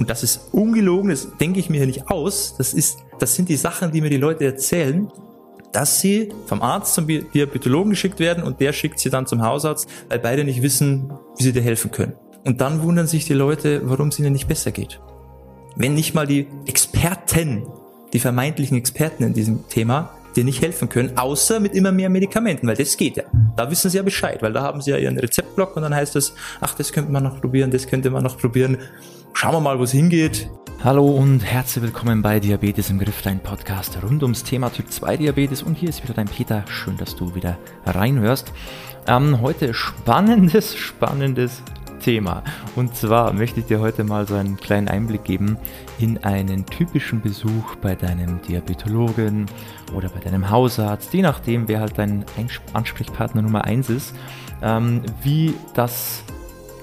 und das ist ungelogen, das denke ich mir hier nicht aus, das ist, das sind die Sachen, die mir die Leute erzählen, dass sie vom Arzt zum Diabetologen geschickt werden und der schickt sie dann zum Hausarzt, weil beide nicht wissen, wie sie dir helfen können. Und dann wundern sich die Leute, warum es ihnen nicht besser geht. Wenn nicht mal die Experten, die vermeintlichen Experten in diesem Thema, dir nicht helfen können, außer mit immer mehr Medikamenten, weil das geht ja. Da wissen sie ja Bescheid, weil da haben sie ja ihren Rezeptblock und dann heißt es, ach, das könnte man noch probieren, das könnte man noch probieren. Schauen wir mal, wo es hingeht. Hallo und herzlich willkommen bei Diabetes im Griff, dein Podcast rund ums Thema Typ 2 Diabetes. Und hier ist wieder dein Peter. Schön, dass du wieder reinhörst. Ähm, heute spannendes, spannendes Thema. Und zwar möchte ich dir heute mal so einen kleinen Einblick geben in einen typischen Besuch bei deinem Diabetologen oder bei deinem Hausarzt, je nachdem, wer halt dein Ansprechpartner Nummer 1 ist, ähm, wie das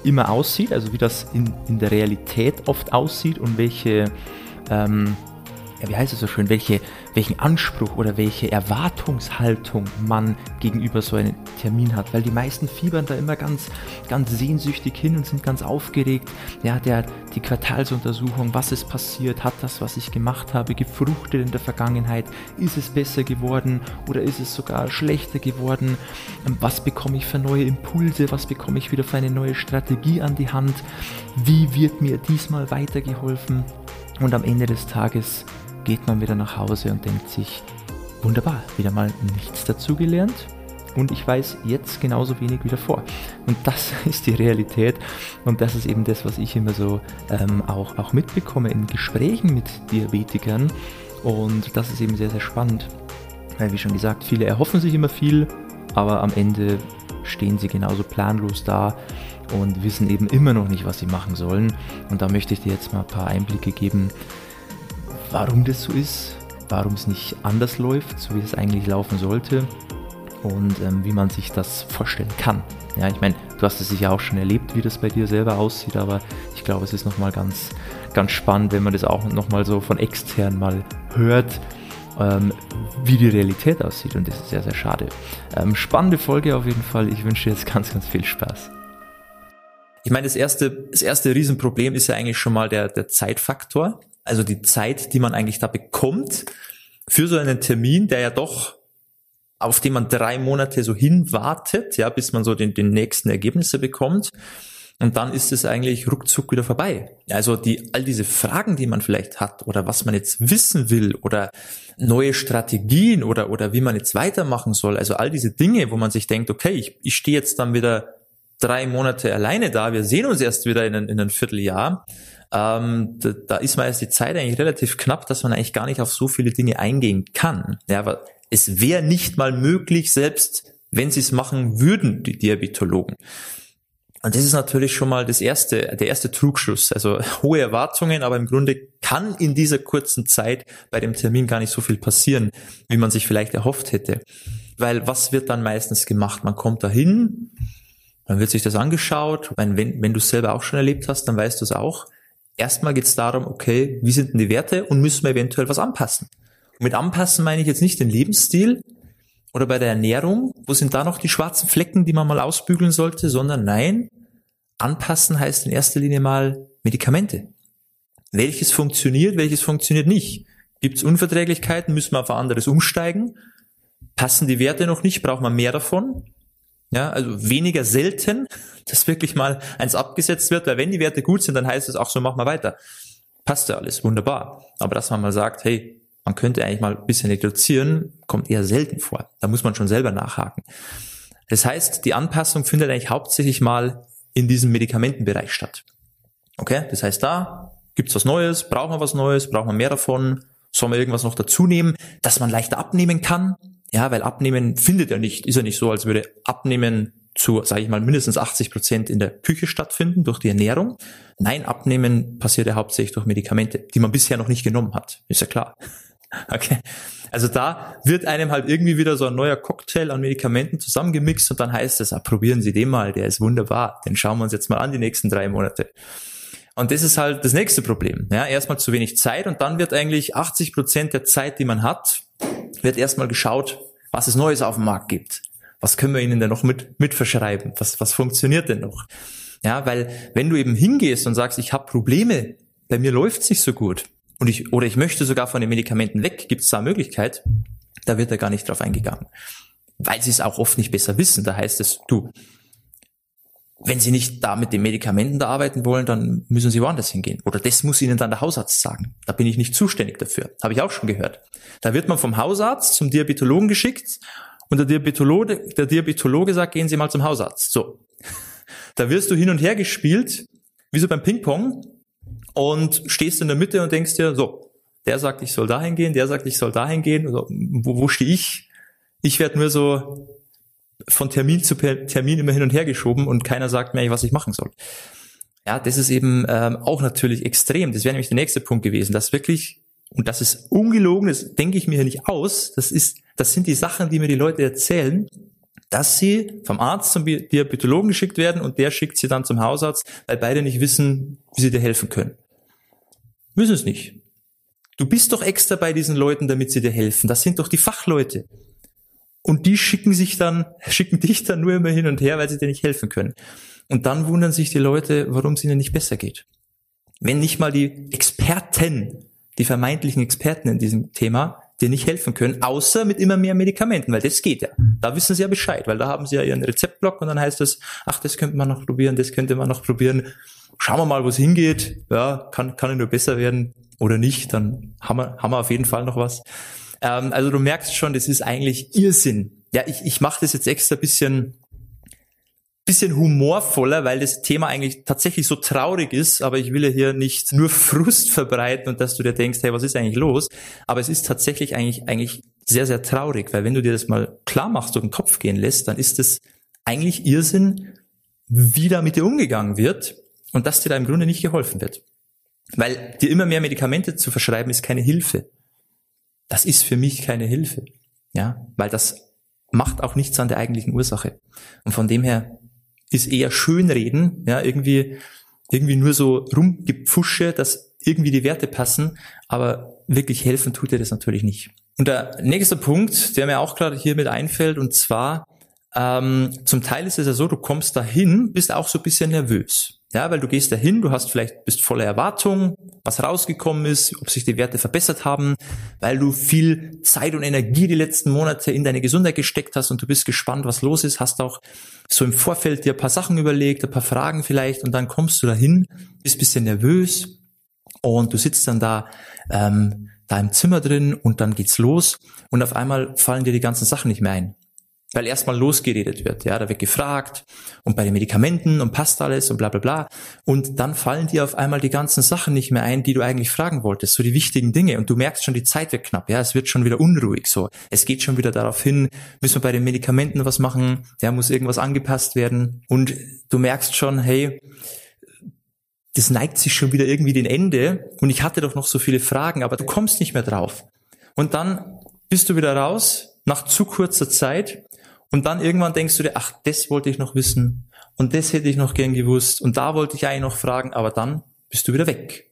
immer aussieht, also wie das in, in der Realität oft aussieht und welche, ähm, wie heißt es so schön, welche welchen Anspruch oder welche Erwartungshaltung man gegenüber so einem Termin hat, weil die meisten fiebern da immer ganz, ganz sehnsüchtig hin und sind ganz aufgeregt. Ja, der, die Quartalsuntersuchung, was ist passiert, hat das, was ich gemacht habe, gefruchtet in der Vergangenheit, ist es besser geworden oder ist es sogar schlechter geworden, ähm, was bekomme ich für neue Impulse, was bekomme ich wieder für eine neue Strategie an die Hand, wie wird mir diesmal weitergeholfen? Und am Ende des Tages geht man wieder nach Hause und denkt sich, wunderbar, wieder mal nichts dazugelernt und ich weiß jetzt genauso wenig wie davor. Und das ist die Realität und das ist eben das, was ich immer so ähm, auch, auch mitbekomme in Gesprächen mit Diabetikern und das ist eben sehr, sehr spannend, weil wie schon gesagt, viele erhoffen sich immer viel, aber am Ende stehen sie genauso planlos da und wissen eben immer noch nicht, was sie machen sollen. Und da möchte ich dir jetzt mal ein paar Einblicke geben, warum das so ist, warum es nicht anders läuft, so wie es eigentlich laufen sollte und ähm, wie man sich das vorstellen kann. Ja, ich meine, du hast es sicher auch schon erlebt, wie das bei dir selber aussieht, aber ich glaube, es ist nochmal ganz, ganz spannend, wenn man das auch nochmal so von extern mal hört, ähm, wie die Realität aussieht und das ist sehr, sehr schade. Ähm, spannende Folge auf jeden Fall. Ich wünsche dir jetzt ganz, ganz viel Spaß. Ich meine, das erste, das erste Riesenproblem ist ja eigentlich schon mal der, der Zeitfaktor also die Zeit, die man eigentlich da bekommt für so einen Termin, der ja doch auf den man drei Monate so hinwartet, ja, bis man so den, den nächsten Ergebnisse bekommt. Und dann ist es eigentlich ruckzuck wieder vorbei. Also die, all diese Fragen, die man vielleicht hat oder was man jetzt wissen will oder neue Strategien oder, oder wie man jetzt weitermachen soll. Also all diese Dinge, wo man sich denkt, okay, ich, ich stehe jetzt dann wieder drei Monate alleine da. Wir sehen uns erst wieder in, in einem Vierteljahr ähm, da, da ist meist die Zeit eigentlich relativ knapp, dass man eigentlich gar nicht auf so viele Dinge eingehen kann. Ja, aber es wäre nicht mal möglich, selbst wenn sie es machen würden, die Diabetologen. Und das ist natürlich schon mal das erste, der erste Trugschluss. Also hohe Erwartungen, aber im Grunde kann in dieser kurzen Zeit bei dem Termin gar nicht so viel passieren, wie man sich vielleicht erhofft hätte. Weil was wird dann meistens gemacht? Man kommt dahin, dann wird sich das angeschaut. Wenn, wenn, wenn du es selber auch schon erlebt hast, dann weißt du es auch. Erstmal geht es darum, okay, wie sind denn die Werte und müssen wir eventuell was anpassen? Und mit anpassen meine ich jetzt nicht den Lebensstil oder bei der Ernährung, wo sind da noch die schwarzen Flecken, die man mal ausbügeln sollte, sondern nein, anpassen heißt in erster Linie mal Medikamente. Welches funktioniert, welches funktioniert nicht? Gibt es Unverträglichkeiten, müssen wir auf anderes umsteigen? Passen die Werte noch nicht, braucht man mehr davon? Ja, also weniger selten, dass wirklich mal eins abgesetzt wird, weil wenn die Werte gut sind, dann heißt es auch so, mach mal weiter. Passt ja alles, wunderbar. Aber dass man mal sagt, hey, man könnte eigentlich mal ein bisschen reduzieren, kommt eher selten vor. Da muss man schon selber nachhaken. Das heißt, die Anpassung findet eigentlich hauptsächlich mal in diesem Medikamentenbereich statt. Okay, das heißt, da gibt's was Neues, braucht man was Neues, braucht man mehr davon, soll man irgendwas noch dazu nehmen, dass man leichter abnehmen kann, ja, weil Abnehmen findet ja nicht, ist ja nicht so, als würde Abnehmen zu, sage ich mal, mindestens 80 Prozent in der Küche stattfinden durch die Ernährung. Nein, Abnehmen passiert ja hauptsächlich durch Medikamente, die man bisher noch nicht genommen hat. Ist ja klar. Okay. Also da wird einem halt irgendwie wieder so ein neuer Cocktail an Medikamenten zusammengemixt und dann heißt es, ah, probieren Sie den mal, der ist wunderbar. Den schauen wir uns jetzt mal an die nächsten drei Monate. Und das ist halt das nächste Problem. Ja, erstmal zu wenig Zeit und dann wird eigentlich 80 Prozent der Zeit, die man hat, wird erstmal geschaut, was es Neues auf dem Markt gibt. Was können wir ihnen denn noch mit, mit verschreiben? Was, was funktioniert denn noch? Ja, weil wenn du eben hingehst und sagst, ich habe Probleme bei mir läuft's nicht so gut. Und ich, oder ich möchte sogar von den Medikamenten weg, gibt es da eine Möglichkeit? Da wird er gar nicht drauf eingegangen. Weil sie es auch oft nicht besser wissen. Da heißt es, du, wenn Sie nicht da mit den Medikamenten da arbeiten wollen, dann müssen Sie woanders hingehen. Oder das muss Ihnen dann der Hausarzt sagen. Da bin ich nicht zuständig dafür. Habe ich auch schon gehört. Da wird man vom Hausarzt zum Diabetologen geschickt und der Diabetologe, der Diabetologe sagt, gehen Sie mal zum Hausarzt. So. Da wirst du hin und her gespielt, wie so beim Ping-Pong und stehst in der Mitte und denkst dir, so, der sagt, ich soll dahin gehen, der sagt, ich soll dahin gehen. Oder wo, wo stehe ich? Ich werde nur so von Termin zu Termin immer hin und her geschoben und keiner sagt mir, was ich machen soll. Ja, das ist eben ähm, auch natürlich extrem. Das wäre nämlich der nächste Punkt gewesen, dass wirklich, und das ist ungelogen, das denke ich mir hier nicht aus, das ist, das sind die Sachen, die mir die Leute erzählen, dass sie vom Arzt zum Diabetologen geschickt werden und der schickt sie dann zum Hausarzt, weil beide nicht wissen, wie sie dir helfen können. Müssen es nicht. Du bist doch extra bei diesen Leuten, damit sie dir helfen. Das sind doch die Fachleute. Und die schicken sich dann, schicken dich dann nur immer hin und her, weil sie dir nicht helfen können. Und dann wundern sich die Leute, warum es ihnen nicht besser geht. Wenn nicht mal die Experten, die vermeintlichen Experten in diesem Thema, dir nicht helfen können, außer mit immer mehr Medikamenten, weil das geht ja. Da wissen sie ja Bescheid, weil da haben sie ja ihren Rezeptblock und dann heißt es, ach, das könnte man noch probieren, das könnte man noch probieren. Schauen wir mal, wo es hingeht. Ja, kann, kann nur besser werden oder nicht, dann haben wir, haben wir auf jeden Fall noch was. Ähm, also du merkst schon, das ist eigentlich Irrsinn. Ja, ich, ich mache das jetzt extra bisschen bisschen humorvoller, weil das Thema eigentlich tatsächlich so traurig ist, aber ich will ja hier nicht nur Frust verbreiten und dass du dir denkst, hey, was ist eigentlich los? Aber es ist tatsächlich eigentlich, eigentlich sehr, sehr traurig, weil wenn du dir das mal klar machst und den Kopf gehen lässt, dann ist es eigentlich Irrsinn, wie da mit dir umgegangen wird und dass dir da im Grunde nicht geholfen wird. Weil dir immer mehr Medikamente zu verschreiben, ist keine Hilfe das ist für mich keine Hilfe. Ja, weil das macht auch nichts an der eigentlichen Ursache. Und von dem her ist eher Schönreden, ja, irgendwie, irgendwie nur so rumgepfusche, dass irgendwie die Werte passen, aber wirklich helfen tut dir das natürlich nicht. Und der nächste Punkt, der mir auch gerade hier mit einfällt, und zwar, ähm, zum Teil ist es ja so, du kommst dahin, bist auch so ein bisschen nervös. Ja, weil du gehst dahin, du hast vielleicht, bist voller Erwartung, was rausgekommen ist, ob sich die Werte verbessert haben, weil du viel Zeit und Energie die letzten Monate in deine Gesundheit gesteckt hast und du bist gespannt, was los ist, hast auch so im Vorfeld dir ein paar Sachen überlegt, ein paar Fragen vielleicht und dann kommst du dahin, bist bisschen nervös und du sitzt dann da, ähm, da im Zimmer drin und dann geht's los und auf einmal fallen dir die ganzen Sachen nicht mehr ein weil erstmal losgeredet wird. Ja, da wird gefragt und bei den Medikamenten und passt alles und bla bla bla. Und dann fallen dir auf einmal die ganzen Sachen nicht mehr ein, die du eigentlich fragen wolltest, so die wichtigen Dinge. Und du merkst schon, die Zeit wird knapp. Ja, es wird schon wieder unruhig. So, es geht schon wieder darauf hin, müssen wir bei den Medikamenten was machen? Ja, muss irgendwas angepasst werden. Und du merkst schon, hey, das neigt sich schon wieder irgendwie den Ende. Und ich hatte doch noch so viele Fragen, aber du kommst nicht mehr drauf. Und dann bist du wieder raus nach zu kurzer Zeit und dann irgendwann denkst du dir, ach, das wollte ich noch wissen und das hätte ich noch gern gewusst und da wollte ich eigentlich noch fragen, aber dann bist du wieder weg.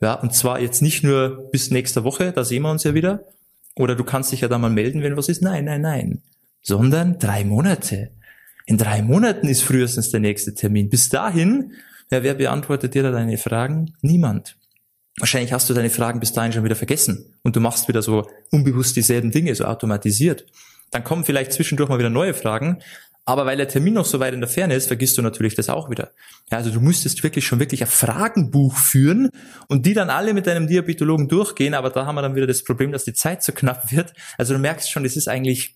Ja, und zwar jetzt nicht nur bis nächste Woche, da sehen wir uns ja wieder, oder du kannst dich ja dann mal melden, wenn was ist. Nein, nein, nein. Sondern drei Monate. In drei Monaten ist frühestens der nächste Termin. Bis dahin, ja, wer beantwortet dir da deine Fragen? Niemand. Wahrscheinlich hast du deine Fragen bis dahin schon wieder vergessen und du machst wieder so unbewusst dieselben Dinge, so automatisiert. Dann kommen vielleicht zwischendurch mal wieder neue Fragen, aber weil der Termin noch so weit in der Ferne ist, vergisst du natürlich das auch wieder. Ja, also du müsstest wirklich schon wirklich ein Fragenbuch führen und die dann alle mit deinem Diabetologen durchgehen, aber da haben wir dann wieder das Problem, dass die Zeit zu knapp wird. Also du merkst schon, das ist eigentlich,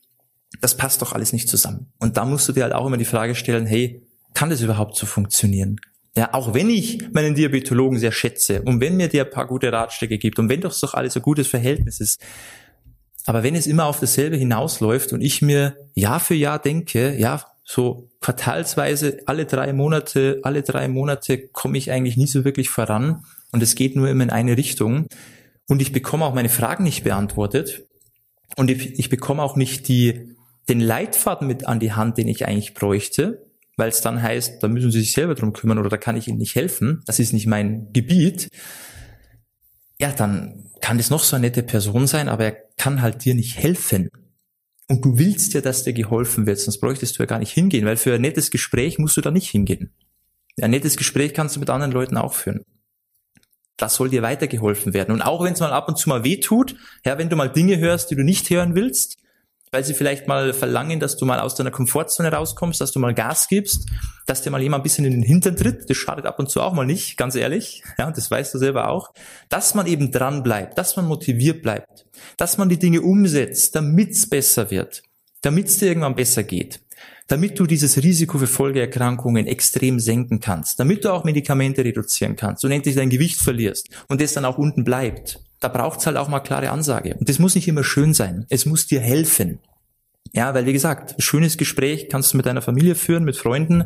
das passt doch alles nicht zusammen. Und da musst du dir halt auch immer die Frage stellen, hey, kann das überhaupt so funktionieren? Ja, auch wenn ich meinen Diabetologen sehr schätze und wenn mir der ein paar gute Ratschläge gibt und wenn doch doch alles ein gutes Verhältnis ist, aber wenn es immer auf dasselbe hinausläuft und ich mir Jahr für Jahr denke, ja, so quartalsweise alle drei Monate, alle drei Monate komme ich eigentlich nie so wirklich voran und es geht nur immer in eine Richtung und ich bekomme auch meine Fragen nicht beantwortet und ich, ich bekomme auch nicht die, den Leitfaden mit an die Hand, den ich eigentlich bräuchte, weil es dann heißt, da müssen Sie sich selber drum kümmern oder da kann ich Ihnen nicht helfen, das ist nicht mein Gebiet, ja, dann kann das noch so eine nette Person sein, aber er kann halt dir nicht helfen. Und du willst ja, dass dir geholfen wird, sonst bräuchtest du ja gar nicht hingehen, weil für ein nettes Gespräch musst du da nicht hingehen. Ein nettes Gespräch kannst du mit anderen Leuten auch führen. Das soll dir weitergeholfen werden. Und auch wenn es mal ab und zu mal weh tut, ja, wenn du mal Dinge hörst, die du nicht hören willst, weil sie vielleicht mal verlangen, dass du mal aus deiner Komfortzone rauskommst, dass du mal Gas gibst, dass dir mal jemand ein bisschen in den Hintern tritt, das schadet ab und zu auch mal nicht, ganz ehrlich, ja, das weißt du selber auch, dass man eben dran bleibt, dass man motiviert bleibt, dass man die Dinge umsetzt, damit es besser wird, damit es dir irgendwann besser geht, damit du dieses Risiko für Folgeerkrankungen extrem senken kannst, damit du auch Medikamente reduzieren kannst und endlich dein Gewicht verlierst und das dann auch unten bleibt da braucht's halt auch mal klare Ansage. Und das muss nicht immer schön sein. Es muss dir helfen. Ja, weil wie gesagt, schönes Gespräch kannst du mit deiner Familie führen, mit Freunden.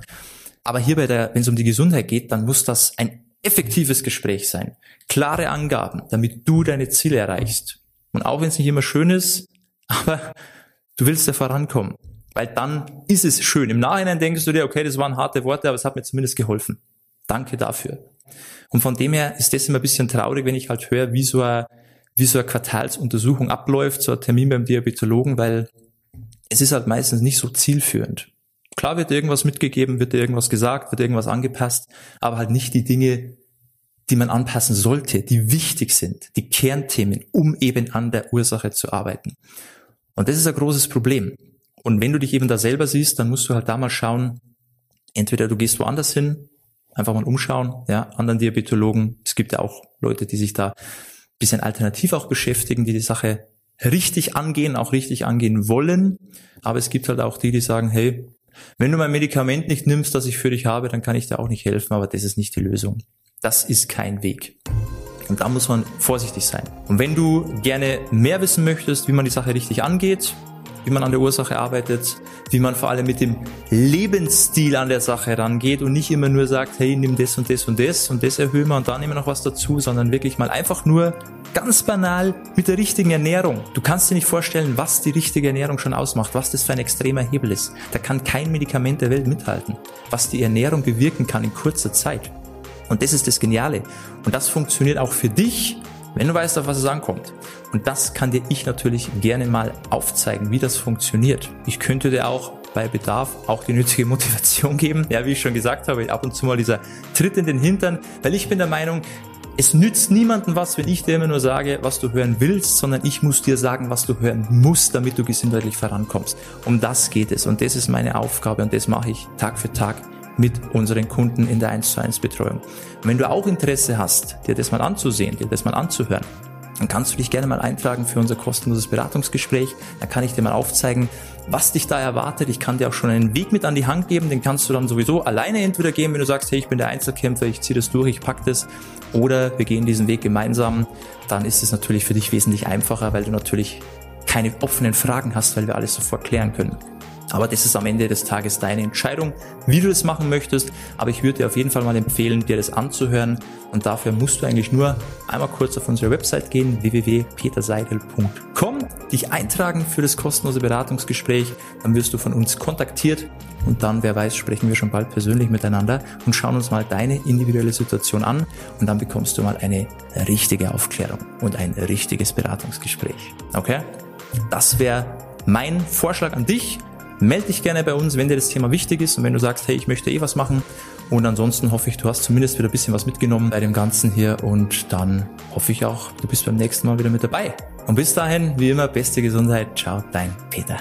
Aber hier bei der, wenn es um die Gesundheit geht, dann muss das ein effektives Gespräch sein. Klare Angaben, damit du deine Ziele erreichst. Und auch wenn es nicht immer schön ist, aber du willst ja vorankommen. Weil dann ist es schön. Im Nachhinein denkst du dir, okay, das waren harte Worte, aber es hat mir zumindest geholfen. Danke dafür. Und von dem her ist das immer ein bisschen traurig, wenn ich halt höre, wie so eine, wie so eine Quartalsuntersuchung abläuft, so ein Termin beim Diabetologen, weil es ist halt meistens nicht so zielführend. Klar wird irgendwas mitgegeben, wird irgendwas gesagt, wird irgendwas angepasst, aber halt nicht die Dinge, die man anpassen sollte, die wichtig sind, die Kernthemen, um eben an der Ursache zu arbeiten. Und das ist ein großes Problem. Und wenn du dich eben da selber siehst, dann musst du halt da mal schauen, entweder du gehst woanders hin, einfach mal umschauen, ja, anderen Diabetologen. Es gibt ja auch Leute, die sich da bisschen alternativ auch beschäftigen, die die Sache richtig angehen, auch richtig angehen wollen. Aber es gibt halt auch die, die sagen, hey, wenn du mein Medikament nicht nimmst, das ich für dich habe, dann kann ich dir auch nicht helfen, aber das ist nicht die Lösung. Das ist kein Weg. Und da muss man vorsichtig sein. Und wenn du gerne mehr wissen möchtest, wie man die Sache richtig angeht, wie man an der Ursache arbeitet, wie man vor allem mit dem Lebensstil an der Sache rangeht und nicht immer nur sagt, hey, nimm das und das und das und das erhöhen wir und dann nehmen wir noch was dazu, sondern wirklich mal einfach nur ganz banal mit der richtigen Ernährung. Du kannst dir nicht vorstellen, was die richtige Ernährung schon ausmacht, was das für ein extremer Hebel ist. Da kann kein Medikament der Welt mithalten, was die Ernährung bewirken kann in kurzer Zeit. Und das ist das Geniale. Und das funktioniert auch für dich, wenn du weißt, auf was es ankommt. Und das kann dir ich natürlich gerne mal aufzeigen, wie das funktioniert. Ich könnte dir auch bei Bedarf auch die nötige Motivation geben. Ja, wie ich schon gesagt habe, ab und zu mal dieser Tritt in den Hintern, weil ich bin der Meinung, es nützt niemandem was, wenn ich dir immer nur sage, was du hören willst, sondern ich muss dir sagen, was du hören musst, damit du gesundheitlich vorankommst. Um das geht es und das ist meine Aufgabe und das mache ich Tag für Tag mit unseren Kunden in der 1 zu 1 Betreuung. Und wenn du auch Interesse hast, dir das mal anzusehen, dir das mal anzuhören, dann kannst du dich gerne mal eintragen für unser kostenloses Beratungsgespräch. Dann kann ich dir mal aufzeigen, was dich da erwartet. Ich kann dir auch schon einen Weg mit an die Hand geben, den kannst du dann sowieso alleine entweder gehen, wenn du sagst, hey, ich bin der Einzelkämpfer, ich ziehe das durch, ich pack das, oder wir gehen diesen Weg gemeinsam. Dann ist es natürlich für dich wesentlich einfacher, weil du natürlich keine offenen Fragen hast, weil wir alles sofort klären können. Aber das ist am Ende des Tages deine Entscheidung, wie du das machen möchtest. Aber ich würde dir auf jeden Fall mal empfehlen, dir das anzuhören. Und dafür musst du eigentlich nur einmal kurz auf unsere Website gehen, www.peterseidel.com, dich eintragen für das kostenlose Beratungsgespräch. Dann wirst du von uns kontaktiert. Und dann, wer weiß, sprechen wir schon bald persönlich miteinander und schauen uns mal deine individuelle Situation an. Und dann bekommst du mal eine richtige Aufklärung und ein richtiges Beratungsgespräch. Okay? Das wäre mein Vorschlag an dich. Meld dich gerne bei uns, wenn dir das Thema wichtig ist und wenn du sagst, hey, ich möchte eh was machen. Und ansonsten hoffe ich, du hast zumindest wieder ein bisschen was mitgenommen bei dem Ganzen hier und dann hoffe ich auch, du bist beim nächsten Mal wieder mit dabei. Und bis dahin, wie immer, beste Gesundheit. Ciao, dein Peter.